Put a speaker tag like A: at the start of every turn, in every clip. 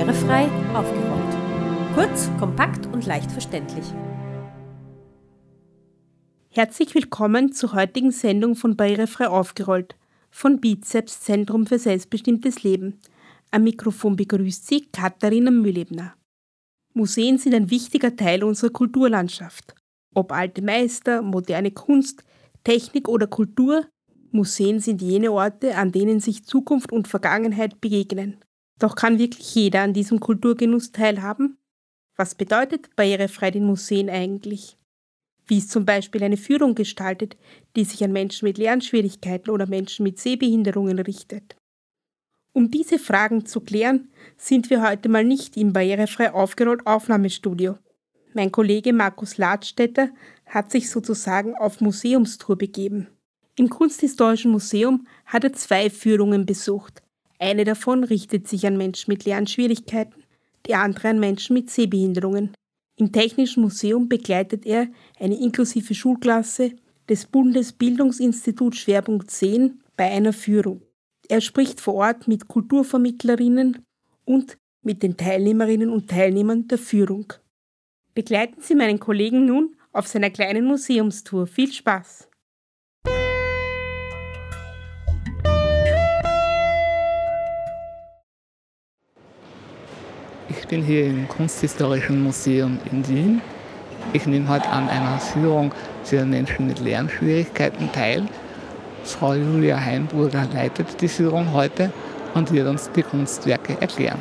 A: Barrierefrei aufgerollt. Kurz, kompakt und leicht verständlich.
B: Herzlich willkommen zur heutigen Sendung von Barrierefrei aufgerollt von Bizeps Zentrum für selbstbestimmtes Leben. Am Mikrofon begrüßt Sie Katharina Mühlebner. Museen sind ein wichtiger Teil unserer Kulturlandschaft. Ob alte Meister, moderne Kunst, Technik oder Kultur, Museen sind jene Orte, an denen sich Zukunft und Vergangenheit begegnen. Doch kann wirklich jeder an diesem Kulturgenuss teilhaben? Was bedeutet barrierefrei den Museen eigentlich? Wie ist zum Beispiel eine Führung gestaltet, die sich an Menschen mit Lernschwierigkeiten oder Menschen mit Sehbehinderungen richtet? Um diese Fragen zu klären, sind wir heute mal nicht im barrierefrei aufgerollt Aufnahmestudio. Mein Kollege Markus Ladstätter hat sich sozusagen auf Museumstour begeben. Im Kunsthistorischen Museum hat er zwei Führungen besucht. Eine davon richtet sich an Menschen mit Lernschwierigkeiten, die andere an Menschen mit Sehbehinderungen. Im Technischen Museum begleitet er eine inklusive Schulklasse des Bundesbildungsinstituts Schwerpunkt 10 bei einer Führung. Er spricht vor Ort mit Kulturvermittlerinnen und mit den Teilnehmerinnen und Teilnehmern der Führung. Begleiten Sie meinen Kollegen nun auf seiner kleinen Museumstour. Viel Spaß!
C: Bin hier im Kunsthistorischen Museum in Wien. Ich nehme heute an einer Führung für Menschen mit Lernschwierigkeiten teil. Frau Julia Heimburger leitet die Führung heute und wird uns die Kunstwerke erklären.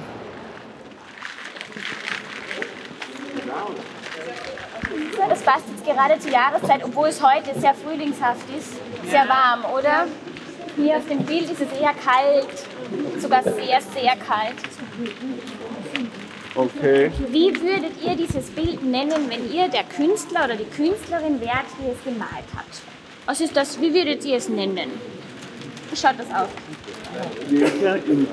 D: Das passt jetzt gerade zur Jahreszeit, obwohl es heute sehr frühlingshaft ist, sehr warm, oder? Hier auf dem Bild ist es eher kalt, sogar sehr, sehr kalt.
E: Okay.
D: Wie würdet ihr dieses Bild nennen, wenn ihr der Künstler oder die Künstlerin wärt, die es gemalt hat? Was ist das? Wie würdet ihr es nennen? Wie schaut das aus?
E: Jeder im,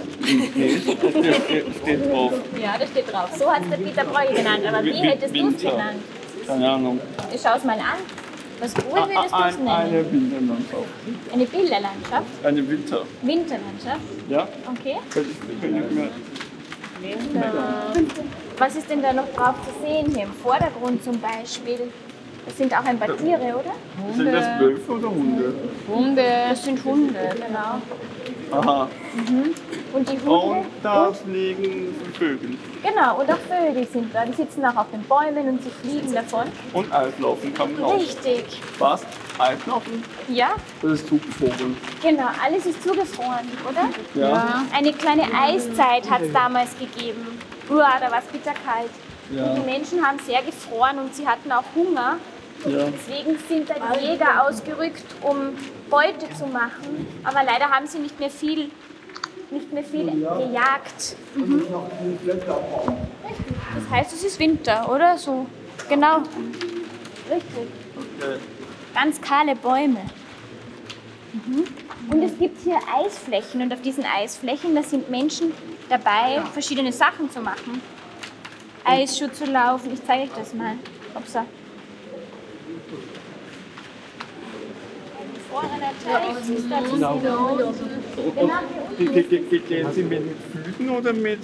E: steht drauf.
D: Ja, das steht drauf. So hat es der Peter Breu genannt, aber wie
E: Wi-
D: hättest du es genannt?
E: Keine Ahnung.
D: Ich schau es mal an. Was wohl würdest du es
E: Ein, eine
D: nennen?
E: Winterlandschaft.
D: Eine Bilderlandschaft?
E: Eine Winter.
D: Winterlandschaft?
E: Ja?
D: Okay. Was ist denn da noch drauf zu sehen hier im Vordergrund zum Beispiel? Das sind auch ein paar Tiere, oder?
E: sind das Wölfe oder Hunde?
D: Hunde. Das sind Hunde, genau.
E: Aha.
D: Und die Hunde?
E: Und da fliegen Vögel.
D: Genau, und auch Vögel sind da. Die sitzen auch auf den Bäumen und sie fliegen davon.
E: Und Eislaufen kann man auch.
D: Richtig.
E: Was? Eislaufen?
D: Ja,
E: Das ist Zugvogel.
D: genau. Alles ist zugefroren, oder?
E: Ja.
D: Eine kleine Eiszeit hat es damals gegeben. Uah, da war es bitterkalt. Und
E: Ja.
D: die Menschen haben sehr gefroren und sie hatten auch Hunger.
E: Ja.
D: Deswegen sind da die Jäger ausgerückt, um Beute zu machen. Aber leider haben sie nicht mehr viel, nicht mehr viel gejagt. Mhm. Das heißt, es ist Winter, oder? So. Genau. Richtig.
E: Okay.
D: Ganz kahle Bäume. Mhm. Und es gibt hier Eisflächen und auf diesen Eisflächen, da sind Menschen dabei, verschiedene Sachen zu machen. Eisschuh zu laufen. Ich zeige euch das mal. Upsa.
E: Gehen Sie mit Füßen oder mit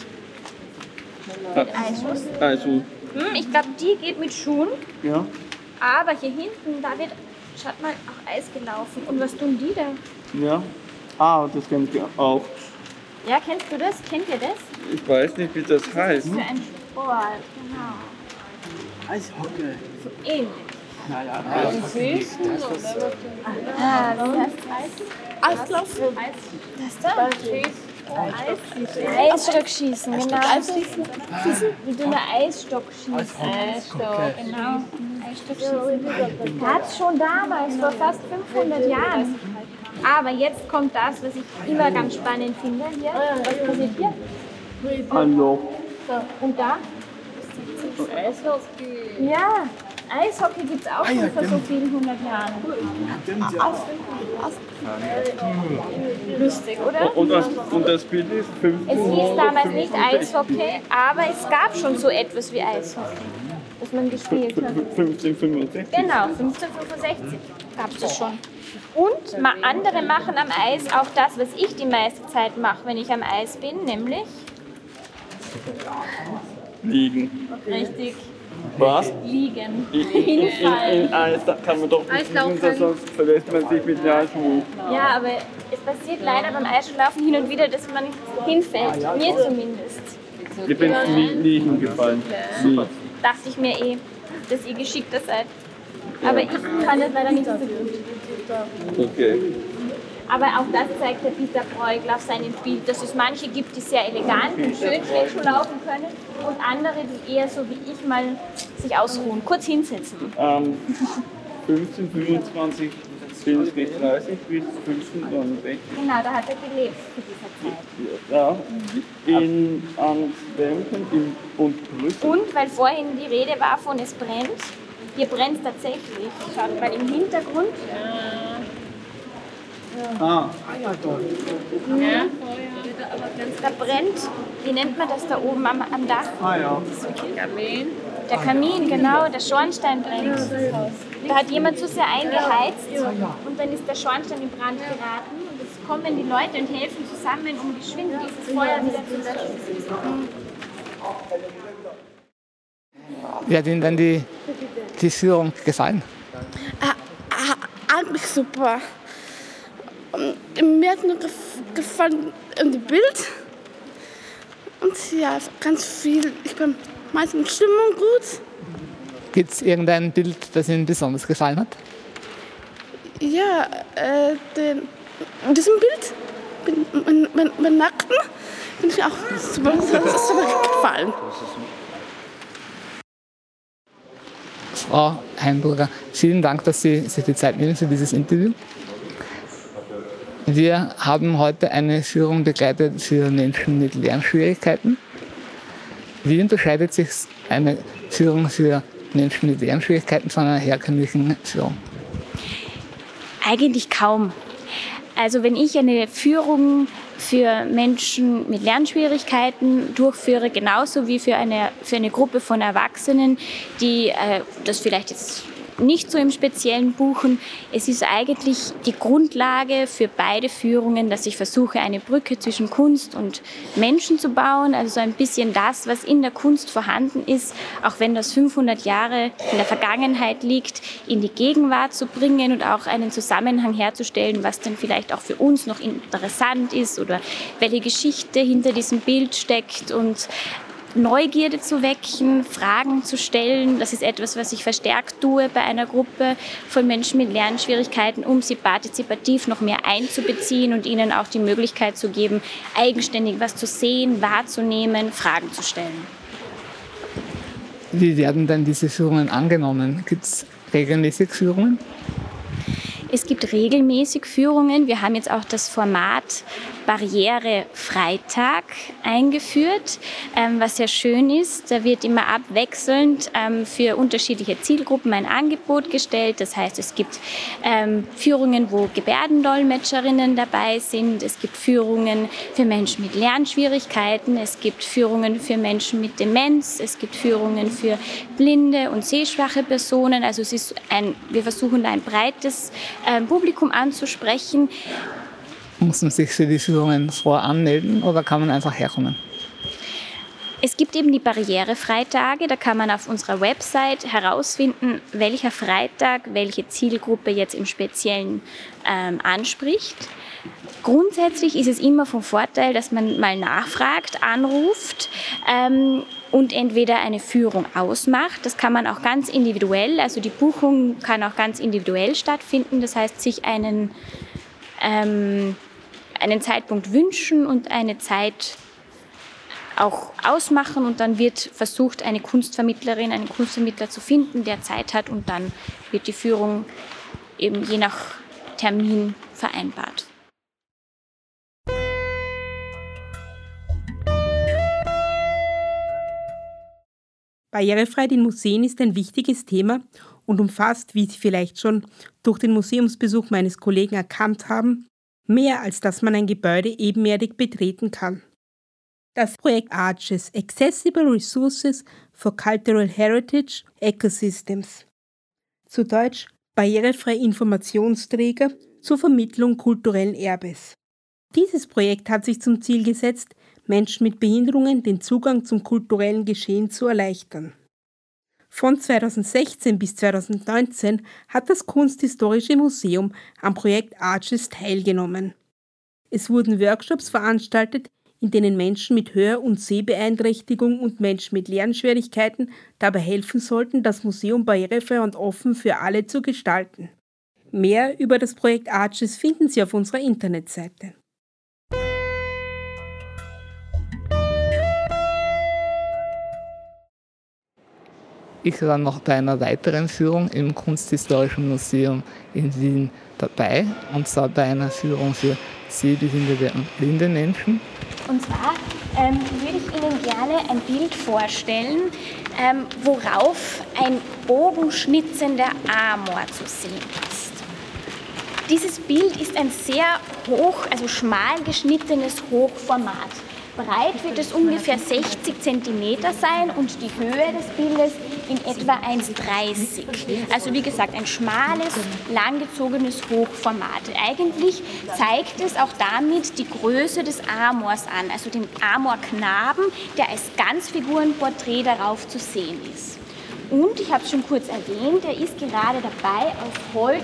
D: Mit Eisschuss.
E: Also,
D: Hm, ich glaube, die geht mit Schuhen.
E: ja.
D: Aber hier hinten, da wird, schaut mal, auch Eis gelaufen. Und was tun die da?
E: Ja. Ah, das kennt ich auch.
D: Ja, kennst du das? Kennt ihr das?
E: Ich weiß nicht, wie das heißt.
D: Für ein Sport, genau.
F: Eishockey.
D: So ähnlich.
F: Naja,
D: Ah, wie heißt das? Eislaufen. Das da? Eisstockschießen, genau. Wie du eine Eisstock schießt. Eisstock, genau. Eisstockschießen. Gab es schon damals, vor fast 500 Jahren. Aber jetzt kommt das, was ich immer ganz spannend finde. Hier, was passiert hier?
E: Hallo.
D: So, und da? Ja, Eishockey gibt es auch schon vor so vielen hundert Jahren. Lustig, oder?
E: Und das, und das Bild ist 15.
D: Es hieß damals nicht Eishockey, aber es gab schon so etwas wie Eishockey, das man gespielt hat.
E: 1565.
D: Genau, 1565 gab es das schon. Und ma andere machen am Eis auch das, was ich die meiste Zeit mache, wenn ich am Eis bin, nämlich
E: Liegen.
D: Richtig.
E: Was?
D: Liegen.
E: In, in, in, Eis da kann man doch nicht liegen, sonst verlässt man sich mit Jahrenschuhen.
D: Ja, aber es passiert leider beim Eisschlafen hin und wieder, dass man hinfällt. Mir zumindest.
E: Ich bin nie liegen gefallen. Nie.
D: Dachte ich mir eh, dass ihr geschickter seid. Aber ich kann das leider nicht so gut.
E: Okay.
D: Aber auch das zeigt der Peter Bruegel auf seinem Bild, dass es manche gibt, die sehr elegant und schön Schlittschuh laufen können und andere, die eher so wie ich mal sich ausruhen, kurz hinsetzen.
E: Ähm, 15, 25 bin ich nicht 30 bis 15, 69.
D: Genau, da hat er gelebt zu dieser Zeit.
E: Ja, in Antwerpen in, und Brüssel.
D: Und weil vorhin die Rede war von es brennt, hier brennt es tatsächlich. Schaut mal im Hintergrund.
E: Ah,
D: Da brennt, wie nennt man das da oben am, am Dach?
E: ah ja.
D: Der Kamin, genau, der Schornstein brennt. Da hat jemand zu sehr eingeheizt und dann ist der Schornstein in Brand geraten und jetzt kommen die Leute und helfen zusammen, um geschwind dieses Feuer wieder zu löschen.
C: Wie hat Ihnen denn die, die Führung gefallen?
F: Ah, eigentlich super. Und mir hat nur gef- gefallen ähm, die Bild. Und ja, ganz viel. Ich bin meistens Stimmung gut.
C: Gibt es irgendein Bild, das Ihnen besonders gefallen hat?
F: Ja, äh, den, in diesem Bild, mein, mein, mein Nackten, bin ich auch super, super, super gefallen.
C: Frau Heimburger, vielen Dank, dass Sie sich die Zeit nehmen für dieses Interview. Wir haben heute eine Führung begleitet für Menschen mit Lernschwierigkeiten. Wie unterscheidet sich eine Führung für Menschen mit Lernschwierigkeiten von einer herkömmlichen Führung?
D: Eigentlich kaum. Also wenn ich eine Führung für Menschen mit Lernschwierigkeiten durchführe, genauso wie für eine, für eine Gruppe von Erwachsenen, die äh, das vielleicht jetzt nicht so im Speziellen buchen. Es ist eigentlich die Grundlage für beide Führungen, dass ich versuche, eine Brücke zwischen Kunst und Menschen zu bauen. Also so ein bisschen das, was in der Kunst vorhanden ist, auch wenn das 500 Jahre in der Vergangenheit liegt, in die Gegenwart zu bringen und auch einen Zusammenhang herzustellen, was denn vielleicht auch für uns noch interessant ist oder welche Geschichte hinter diesem Bild steckt und Neugierde zu wecken, Fragen zu stellen. Das ist etwas, was ich verstärkt tue bei einer Gruppe von Menschen mit Lernschwierigkeiten, um sie partizipativ noch mehr einzubeziehen und ihnen auch die Möglichkeit zu geben, eigenständig was zu sehen, wahrzunehmen, Fragen zu stellen.
C: Wie werden denn diese Führungen angenommen? Gibt es regelmäßig Führungen?
D: Es gibt regelmäßig Führungen. Wir haben jetzt auch das Format Barriere Freitag eingeführt, ähm, was sehr schön ist. Da wird immer abwechselnd ähm, für unterschiedliche Zielgruppen ein Angebot gestellt. Das heißt, es gibt ähm, Führungen, wo Gebärdendolmetscherinnen dabei sind. Es gibt Führungen für Menschen mit Lernschwierigkeiten. Es gibt Führungen für Menschen mit Demenz. Es gibt Führungen für blinde und sehschwache Personen. Also es ist ein, wir versuchen da ein breites ähm, Publikum anzusprechen.
C: Muss man sich für die Führungen voranmelden oder kann man einfach herkommen?
D: Es gibt eben die Barrierefreitage, da kann man auf unserer Website herausfinden, welcher Freitag welche Zielgruppe jetzt im Speziellen ähm, anspricht. Grundsätzlich ist es immer vom Vorteil, dass man mal nachfragt, anruft ähm, und entweder eine Führung ausmacht. Das kann man auch ganz individuell, also die Buchung kann auch ganz individuell stattfinden. Das heißt, sich einen, ähm, einen Zeitpunkt wünschen und eine Zeit auch ausmachen und dann wird versucht, eine Kunstvermittlerin, einen Kunstvermittler zu finden, der Zeit hat und dann wird die Führung eben je nach Termin vereinbart.
B: Barrierefreiheit in Museen ist ein wichtiges Thema und umfasst, wie Sie vielleicht schon durch den Museumsbesuch meines Kollegen erkannt haben, mehr als dass man ein Gebäude ebenerdig betreten kann. Das Projekt ARCHES Accessible Resources for Cultural Heritage Ecosystems. Zu Deutsch barrierefreie Informationsträger zur Vermittlung kulturellen Erbes. Dieses Projekt hat sich zum Ziel gesetzt, Menschen mit Behinderungen den Zugang zum kulturellen Geschehen zu erleichtern. Von 2016 bis 2019 hat das Kunsthistorische Museum am Projekt Arches teilgenommen. Es wurden Workshops veranstaltet, in denen Menschen mit Hör- und Sehbeeinträchtigung und Menschen mit Lernschwierigkeiten dabei helfen sollten, das Museum barrierefrei und offen für alle zu gestalten. Mehr über das Projekt Arches finden Sie auf unserer Internetseite.
C: Ich war noch bei einer weiteren Führung im Kunsthistorischen Museum in Wien dabei, und zwar bei einer Führung für sehbehinderte und blinde Menschen.
D: Und zwar ähm, würde ich Ihnen gerne ein Bild vorstellen, ähm, worauf ein bogenschnitzender Amor zu sehen ist. Dieses Bild ist ein sehr hoch, also schmal geschnittenes Hochformat. Breit wird es ungefähr 60 cm sein und die Höhe des Bildes in etwa 1,30. Also wie gesagt, ein schmales, langgezogenes Hochformat. Eigentlich zeigt es auch damit die Größe des Amors an, also den Amorknaben, der als Ganzfigurenporträt darauf zu sehen ist. Und ich habe es schon kurz erwähnt, er ist gerade dabei, aus Holz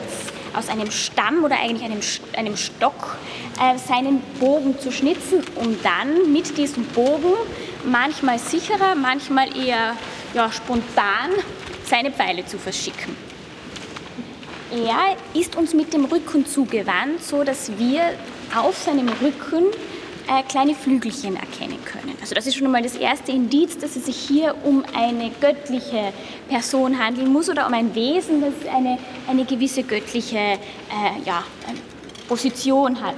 D: aus einem Stamm oder eigentlich einem, einem Stock äh, seinen Bogen zu schnitzen, um dann mit diesem Bogen manchmal sicherer, manchmal eher ja, spontan seine Pfeile zu verschicken. Er ist uns mit dem Rücken zugewandt, so dass wir auf seinem Rücken äh, kleine Flügelchen erkennen können. Also das ist schon einmal das erste Indiz, dass es sich hier um eine göttliche Person handeln muss oder um ein Wesen, das eine, eine gewisse göttliche äh, ja, Position hat.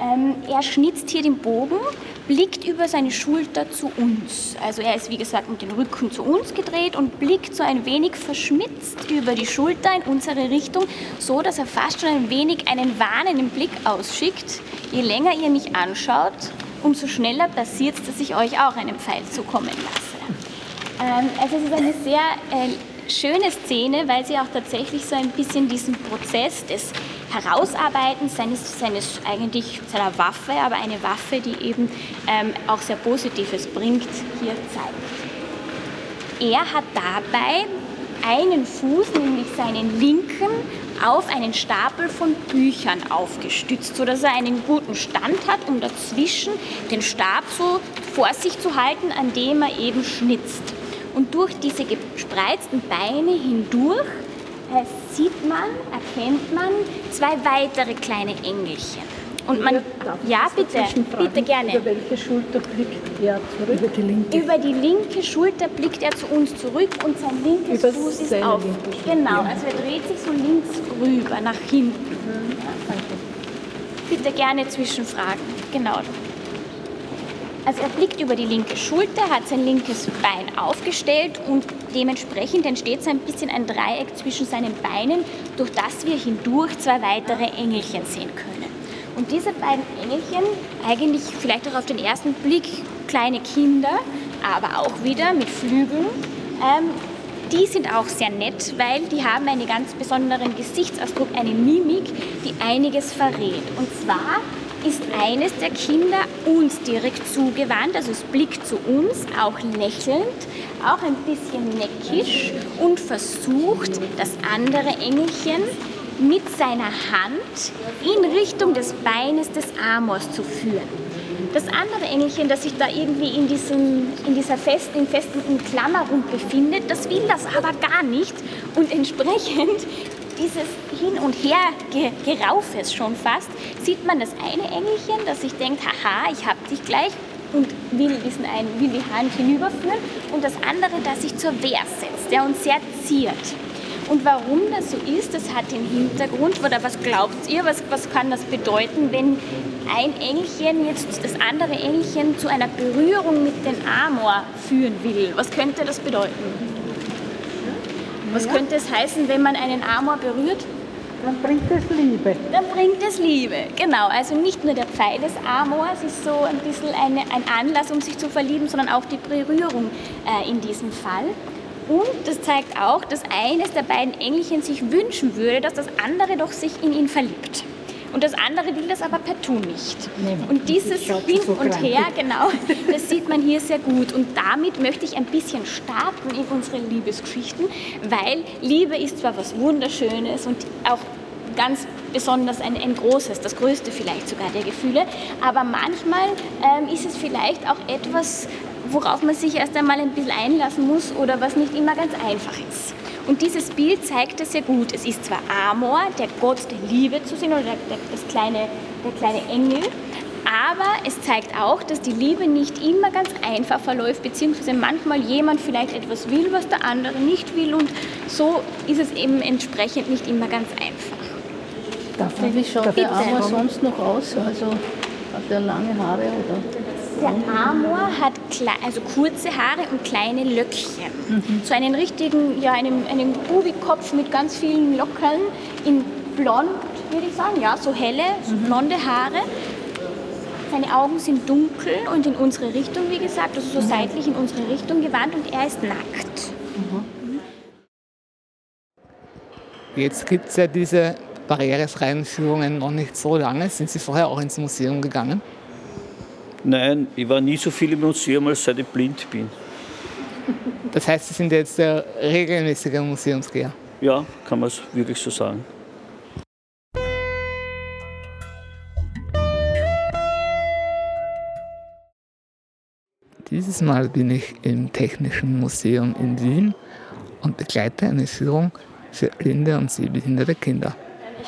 D: Ähm, er schnitzt hier den Bogen, blickt über seine Schulter zu uns. Also er ist wie gesagt mit dem Rücken zu uns gedreht und blickt so ein wenig verschmitzt über die Schulter in unsere Richtung, so dass er fast schon ein wenig einen warnenden Blick ausschickt. Je länger ihr mich anschaut, umso schneller passiert es, dass ich euch auch einen Pfeil zukommen lasse. Ähm, also es ist eine sehr äh, schöne Szene, weil sie auch tatsächlich so ein bisschen diesen Prozess des Herausarbeiten seines, seines eigentlich seiner Waffe, aber eine Waffe, die eben ähm, auch sehr Positives bringt, hier zeigt. Er hat dabei einen Fuß, nämlich seinen linken, auf einen Stapel von Büchern aufgestützt, sodass er einen guten Stand hat, um dazwischen den Stab so vor sich zu halten, an dem er eben schnitzt. Und durch diese gespreizten Beine hindurch sieht man, erkennt man zwei weitere kleine Engelchen. Und man, ja, bitte, bitte gerne.
G: Über welche Schulter blickt er zurück? Über
D: die linke. Über die linke Schulter blickt er zu uns zurück und sein linkes Über Fuß ist auf. Genau, also er dreht sich so links rüber, nach hinten. Mhm. Bitte gerne zwischenfragen. Genau. Also er blickt über die linke Schulter, hat sein linkes Bein aufgestellt und dementsprechend entsteht so ein bisschen ein Dreieck zwischen seinen Beinen, durch das wir hindurch zwei weitere Engelchen sehen können. Und diese beiden Engelchen, eigentlich vielleicht auch auf den ersten Blick kleine Kinder, aber auch wieder mit Flügeln, ähm, die sind auch sehr nett, weil die haben einen ganz besonderen Gesichtsausdruck, eine Mimik, die einiges verrät. Und zwar ist eines der Kinder uns direkt zugewandt, also es blickt zu uns, auch lächelnd, auch ein bisschen neckisch und versucht, das andere Engelchen mit seiner Hand in Richtung des Beines des Amors zu führen. Das andere Engelchen, das sich da irgendwie in, diesem, in dieser festen, festen Umklammerung befindet, das will das aber gar nicht und entsprechend dieses Hin- und Her-Geraufes schon fast, sieht man das eine Engelchen, das sich denkt, haha, ich hab dich gleich und will, diesen einen, will die Hand hinüberführen und das andere, das sich zur Wehr setzt, der uns sehr ziert. Und warum das so ist, das hat den Hintergrund, oder was glaubt ihr, was, was kann das bedeuten, wenn ein Engelchen jetzt das andere Engelchen zu einer Berührung mit dem Amor führen will? Was könnte das bedeuten? Was könnte es heißen, wenn man einen Amor berührt?
G: Dann bringt es Liebe.
D: Dann bringt es Liebe, genau. Also nicht nur der Pfeil des Amors ist so ein bisschen eine, ein Anlass, um sich zu verlieben, sondern auch die Berührung äh, in diesem Fall. Und das zeigt auch, dass eines der beiden Engelchen sich wünschen würde, dass das andere doch sich in ihn verliebt. Und das andere will das aber partout nicht. Und dieses Hin und Her, genau, das sieht man hier sehr gut. Und damit möchte ich ein bisschen starten in unsere Liebesgeschichten, weil Liebe ist zwar was Wunderschönes und auch ganz besonders ein, ein großes, das größte vielleicht sogar der Gefühle, aber manchmal ähm, ist es vielleicht auch etwas, worauf man sich erst einmal ein bisschen einlassen muss oder was nicht immer ganz einfach ist. Und dieses Bild zeigt es sehr gut. Es ist zwar Amor, der Gott der Liebe zu sehen, oder der, der, das kleine, der kleine Engel, aber es zeigt auch, dass die Liebe nicht immer ganz einfach verläuft, beziehungsweise manchmal jemand vielleicht etwas will, was der andere nicht will und so ist es eben entsprechend nicht immer ganz einfach.
G: Darf wie schaut der Amor sonst noch aus? Also hat er lange Haare oder?
D: Der Amor hat also kurze Haare und kleine Löckchen. Mhm. So einen richtigen, ja, einen, einen Bubikopf mit ganz vielen Lockern in blond, würde ich sagen, ja, so helle, so mhm. blonde Haare. Seine Augen sind dunkel und in unsere Richtung, wie gesagt, also so mhm. seitlich in unsere Richtung gewandt und er ist nackt. Mhm.
C: Jetzt gibt es ja diese barrierefreien Führungen noch nicht so lange. Sind Sie vorher auch ins Museum gegangen?
E: Nein, ich war nie so viel im Museum, als seit ich blind bin.
C: Das heißt, Sie sind jetzt der regelmäßige Museumsgeher?
E: Ja, kann man es wirklich so sagen.
C: Dieses Mal bin ich im Technischen Museum in Wien und begleite eine Führung für blinde und sehbehinderte Kinder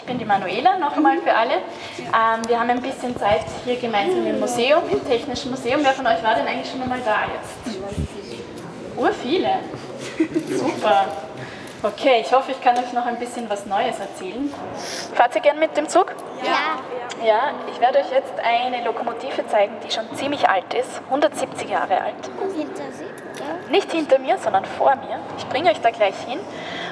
H: bin die Manuela, noch einmal für alle. Ähm, wir haben ein bisschen Zeit hier gemeinsam im Museum, im Technischen Museum. Wer von euch war denn eigentlich schon einmal da jetzt? Ur viele. Super. Okay, ich hoffe, ich kann euch noch ein bisschen was Neues erzählen. Fahrt ihr gern mit dem Zug?
D: Ja.
H: Ja, ich werde euch jetzt eine Lokomotive zeigen, die schon ziemlich alt ist, 170 Jahre alt.
D: Hinter Sie?
H: Nicht hinter mir, sondern vor mir. Ich bringe euch da gleich hin.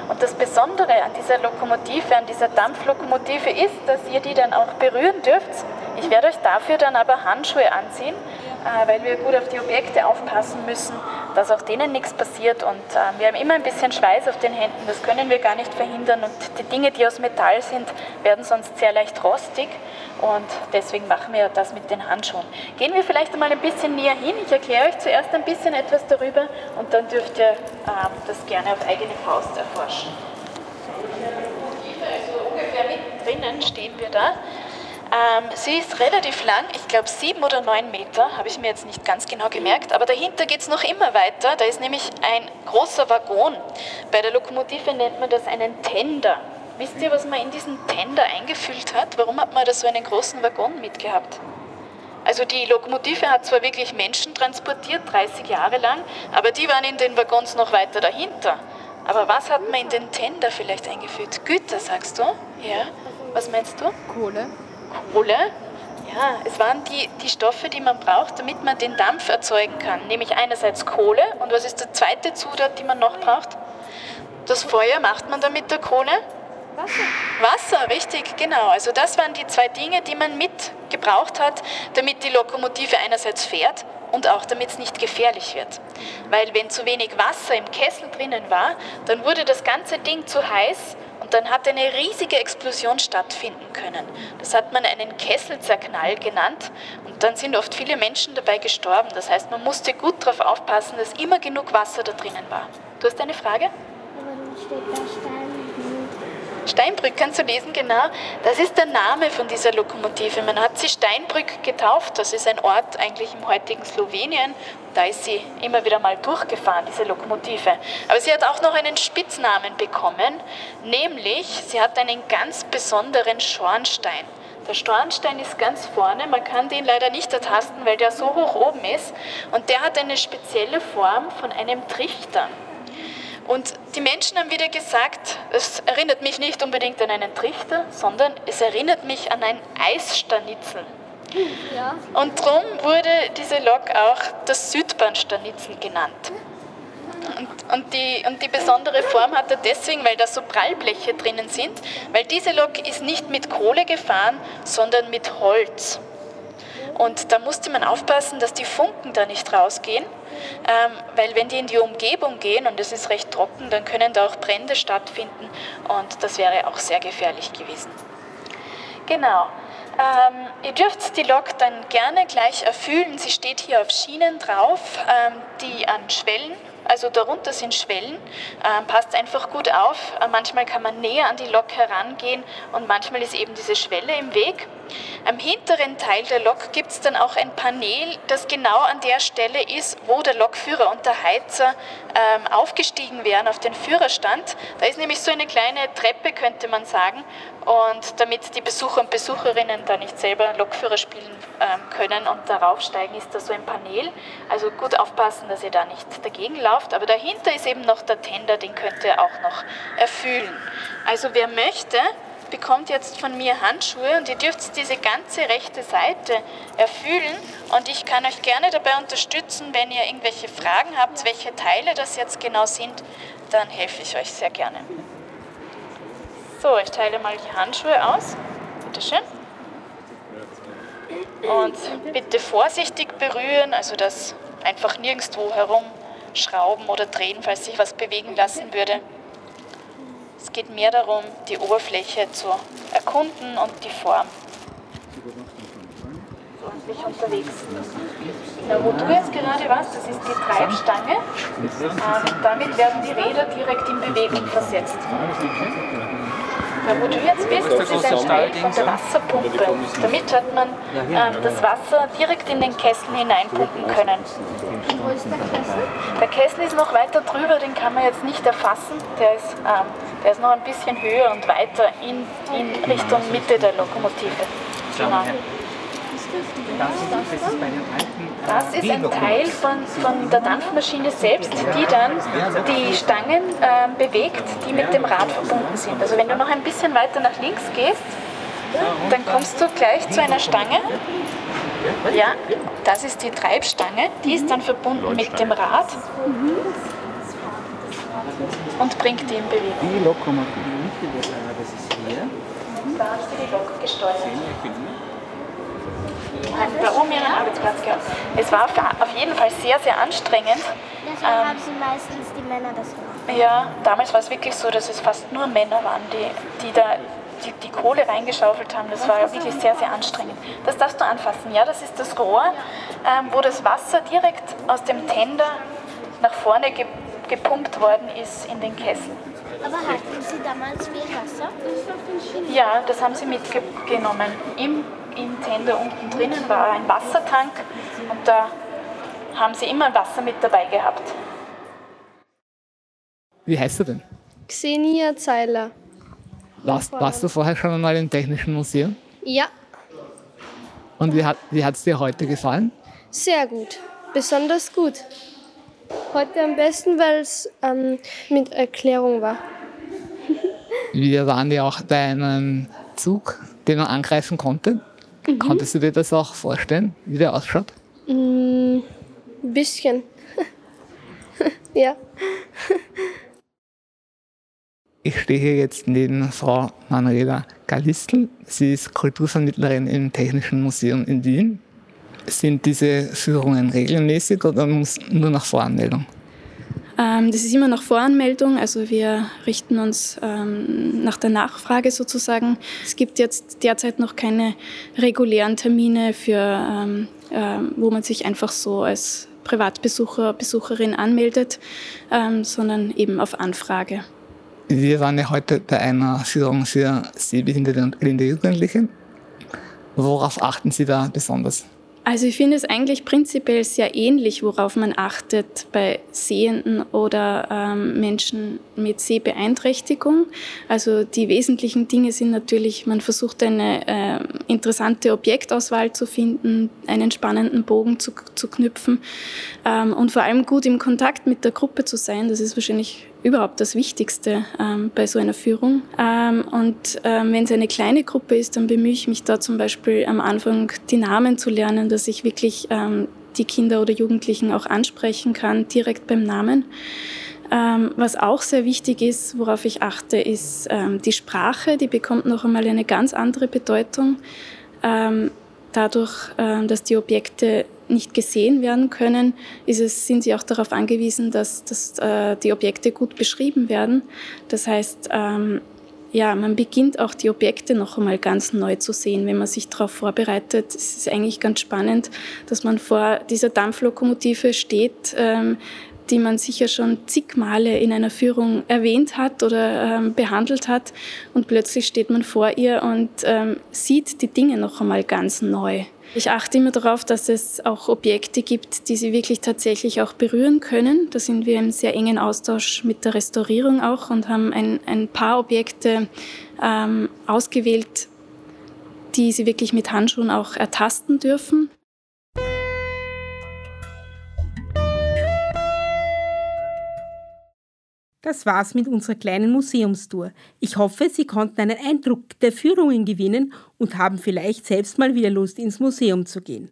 H: Und das Besondere an dieser Lokomotive, an dieser Dampflokomotive ist, dass ihr die dann auch berühren dürft. Ich werde euch dafür dann aber Handschuhe anziehen, äh, weil wir gut auf die Objekte aufpassen müssen, dass auch denen nichts passiert. Und äh, wir haben immer ein bisschen Schweiß auf den Händen, das können wir gar nicht verhindern. Und die Dinge, die aus Metall sind, werden sonst sehr leicht rostig. Und deswegen machen wir das mit den Handschuhen. Gehen wir vielleicht einmal ein bisschen näher hin. Ich erkläre euch zuerst ein bisschen etwas darüber und dann dürft ihr ähm, das gerne auf eigene Faust erforschen. Also ungefähr mittendrin stehen wir da. Ähm, sie ist relativ lang, ich glaube sieben oder neun Meter, habe ich mir jetzt nicht ganz genau gemerkt, aber dahinter geht es noch immer weiter. Da ist nämlich ein großer Waggon. Bei der Lokomotive nennt man das einen Tender. Wisst ihr, was man in diesen Tender eingefüllt hat? Warum hat man da so einen großen Waggon mitgehabt? Also die Lokomotive hat zwar wirklich Menschen transportiert, 30 Jahre lang, aber die waren in den Waggons noch weiter dahinter. Aber was hat man in den Tender vielleicht eingefüllt? Güter, sagst du? Ja. Was meinst du?
F: Kohle.
H: Kohle? Ja, es waren die, die Stoffe, die man braucht, damit man den Dampf erzeugen kann. Nämlich einerseits Kohle und was ist die zweite Zutat, die man noch braucht? Das Feuer macht man dann mit der Kohle?
D: Wasser.
H: Wasser, richtig, genau. Also das waren die zwei Dinge, die man mitgebraucht hat, damit die Lokomotive einerseits fährt und auch damit es nicht gefährlich wird. Weil wenn zu wenig Wasser im Kessel drinnen war, dann wurde das ganze Ding zu heiß und dann hat eine riesige Explosion stattfinden können. Das hat man einen Kesselzerknall genannt und dann sind oft viele Menschen dabei gestorben. Das heißt, man musste gut darauf aufpassen, dass immer genug Wasser da drinnen war. Du hast eine Frage?
D: Warum steht da Stein?
H: Steinbrück du lesen, genau. Das ist der Name von dieser Lokomotive. Man hat sie Steinbrück getauft. Das ist ein Ort eigentlich im heutigen Slowenien. Da ist sie immer wieder mal durchgefahren, diese Lokomotive. Aber sie hat auch noch einen Spitznamen bekommen, nämlich sie hat einen ganz besonderen Schornstein. Der Schornstein ist ganz vorne, man kann den leider nicht ertasten, weil der so hoch oben ist. Und der hat eine spezielle Form von einem Trichter. Und die Menschen haben wieder gesagt, es erinnert mich nicht unbedingt an einen Trichter, sondern es erinnert mich an ein Eisstanitzel.
D: Ja.
H: Und darum wurde diese Lok auch das Südbahnstanitzel genannt. Und, und, die, und die besondere Form hat er deswegen, weil da so Prallbleche drinnen sind, weil diese Lok ist nicht mit Kohle gefahren, sondern mit Holz. Und da musste man aufpassen, dass die Funken da nicht rausgehen, ähm, weil wenn die in die Umgebung gehen und es ist recht trocken, dann können da auch Brände stattfinden und das wäre auch sehr gefährlich gewesen. Genau. Ähm, ihr dürft die Lok dann gerne gleich erfüllen. Sie steht hier auf Schienen drauf, ähm, die an Schwellen also darunter sind Schwellen. Ähm, passt einfach gut auf. Äh, manchmal kann man näher an die Lok herangehen und manchmal ist eben diese Schwelle im Weg. Am hinteren Teil der Lok gibt es dann auch ein Panel, das genau an der Stelle ist, wo der Lokführer und der Heizer ähm, aufgestiegen wären auf den Führerstand. Da ist nämlich so eine kleine Treppe, könnte man sagen. Und damit die Besucher und Besucherinnen da nicht selber Lokführer spielen ähm, können und darauf steigen, ist da so ein Panel. Also gut aufpassen, dass ihr da nicht dagegen lauft. Aber dahinter ist eben noch der Tender, den könnt ihr auch noch erfüllen. Also wer möchte, bekommt jetzt von mir Handschuhe und ihr dürft diese ganze rechte Seite erfüllen und ich kann euch gerne dabei unterstützen, wenn ihr irgendwelche Fragen habt, welche Teile das jetzt genau sind, dann helfe ich euch sehr gerne. So, ich teile mal die Handschuhe aus. Bitte schön. Und bitte vorsichtig berühren, also dass einfach nirgendwo herumschrauben oder drehen, falls sich was bewegen lassen würde. Es geht mehr darum, die Oberfläche zu erkunden und die Form. So unterwegs. Da, wo du jetzt gerade warst, das ist die Treibstange. Ähm, damit werden die Räder direkt in Bewegung versetzt. Wo du jetzt bist, das ist ein Teil von der Wasserpumpe. Damit hat man ähm, das Wasser direkt in den Kessel hineinpumpen können. Wo ist der Kessel? Der Kessel ist noch weiter drüber, den kann man jetzt nicht erfassen. Der ist, ähm, der ist noch ein bisschen höher und weiter in, in Richtung Mitte der Lokomotive. Genau. Das ist ein Teil von, von der Dampfmaschine selbst, die dann die Stangen äh, bewegt, die mit dem Rad verbunden sind. Also wenn du noch ein bisschen weiter nach links gehst, dann kommst du gleich zu einer Stange. Ja, das ist die Treibstange, die ist dann verbunden mit dem Rad und bringt die in Bewegung.
E: Die Lokomotive, das ist hier.
H: Da hast du die Lok gesteuert bei oben ihren Arbeitsplatz gehabt. Es war auf jeden Fall sehr, sehr anstrengend.
I: Deshalb ähm, haben sie meistens die Männer das gemacht.
H: Ja, damals war es wirklich so, dass es fast nur Männer waren, die, die da die, die Kohle reingeschaufelt haben. Das war ja wirklich sehr, sehr anstrengend. Das darfst du anfassen. Ja, das ist das Rohr, ähm, wo das Wasser direkt aus dem Tender nach vorne ge gepumpt worden ist in den Kessel.
I: Aber hatten Sie damals viel Wasser?
H: Ja, das haben sie mitgenommen. Im im Tender unten drinnen war ein Wassertank und da haben sie immer Wasser mit dabei gehabt.
C: Wie heißt du denn?
J: Xenia Zeiler.
C: Warst, warst du vorher schon einmal im Technischen Museum?
J: Ja.
C: Und wie hat wie es dir heute gefallen?
J: Sehr gut, besonders gut. Heute am besten, weil es ähm, mit Erklärung war.
C: Wir waren ja auch bei einem Zug, den man angreifen konnte. Mhm. Konntest du dir das auch vorstellen, wie der ausschaut?
J: Mm, ein bisschen. ja.
C: Ich stehe hier jetzt neben Frau Manuela Galistl. Sie ist Kulturvermittlerin im Technischen Museum in Wien. Sind diese Führungen regelmäßig oder muss nur nach Voranmeldung?
K: Ähm, das ist immer nach Voranmeldung, also wir richten uns ähm, nach der Nachfrage sozusagen. Es gibt jetzt derzeit noch keine regulären Termine, für, ähm, wo man sich einfach so als Privatbesucher, Besucherin anmeldet, sondern eben auf Anfrage.
C: Wir waren ja heute bei einer Führung für sehbehinderte und blinde Jugendliche. Worauf achten Sie da besonders?
K: Also ich finde es eigentlich prinzipiell sehr ähnlich, worauf man achtet bei Sehenden oder ähm, Menschen mit Sehbeeinträchtigung. Also die wesentlichen Dinge sind natürlich, man versucht eine äh, interessante Objektauswahl zu finden, einen spannenden Bogen zu, zu knüpfen ähm, und vor allem gut im Kontakt mit der Gruppe zu sein. Das ist wahrscheinlich überhaupt das Wichtigste ähm, bei so einer Führung. Ähm, und ähm, wenn es eine kleine Gruppe ist, dann bemühe ich mich da zum Beispiel am Anfang die Namen zu lernen, dass ich wirklich ähm, die Kinder oder Jugendlichen auch ansprechen kann, direkt beim Namen. Ähm, was auch sehr wichtig ist, worauf ich achte, ist ähm, die Sprache. Die bekommt noch einmal eine ganz andere Bedeutung. dadurch, dass die Objekte nicht gesehen werden können, es, sind sie auch darauf angewiesen, dass, dass äh, die Objekte gut beschrieben werden. Das heißt, ähm, ja, man beginnt auch die Objekte noch einmal ganz neu zu sehen, wenn man sich darauf vorbereitet. Es ist eigentlich ganz spannend, dass man vor dieser Dampflokomotive steht, ähm, die man sicher schon zig Male in einer Führung erwähnt hat oder ähm, behandelt hat. Und plötzlich steht man vor ihr und ähm, sieht die Dinge noch einmal ganz neu. Ich achte immer darauf, dass es auch Objekte gibt, die Sie wirklich tatsächlich auch berühren können. Da sind wir im sehr engen Austausch mit der Restaurierung auch und haben ein, ein paar Objekte ähm, ausgewählt, die Sie wirklich mit Handschuhen auch ertasten dürfen.
B: Das war's mit unserer kleinen Museumstour. Ich hoffe, Sie konnten einen Eindruck der Führungen gewinnen und haben vielleicht selbst mal wieder Lust, ins Museum zu gehen.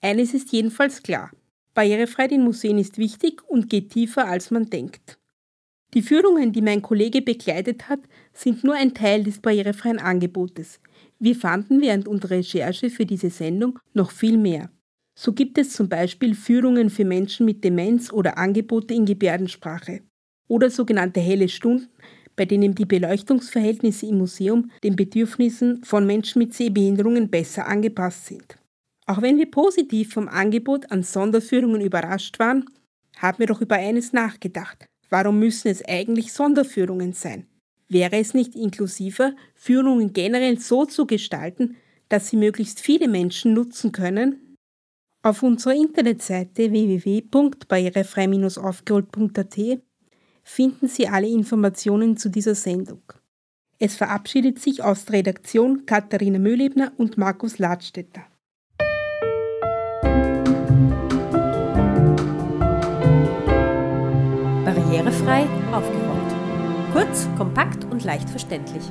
B: Eines ist jedenfalls klar. Barrierefreiheit in Museen ist wichtig und geht tiefer, als man denkt. Die Führungen, die mein Kollege begleitet hat, sind nur ein Teil des barrierefreien Angebotes. Wir fanden während unserer Recherche für diese Sendung noch viel mehr. So gibt es zum Beispiel Führungen für Menschen mit Demenz oder Angebote in Gebärdensprache oder sogenannte helle Stunden, bei denen die Beleuchtungsverhältnisse im Museum den Bedürfnissen von Menschen mit Sehbehinderungen besser angepasst sind. Auch wenn wir positiv vom Angebot an Sonderführungen überrascht waren, haben wir doch über eines nachgedacht. Warum müssen es eigentlich Sonderführungen sein? Wäre es nicht inklusiver, Führungen generell so zu gestalten, dass sie möglichst viele Menschen nutzen können? Auf unserer Internetseite www.barrierefrei-aufgeholt.at finden Sie alle Informationen zu dieser Sendung. Es verabschiedet sich aus der Redaktion Katharina Mühlebner und Markus Ladstätter.
A: Barrierefrei aufgeräumt. Kurz, kompakt und leicht verständlich.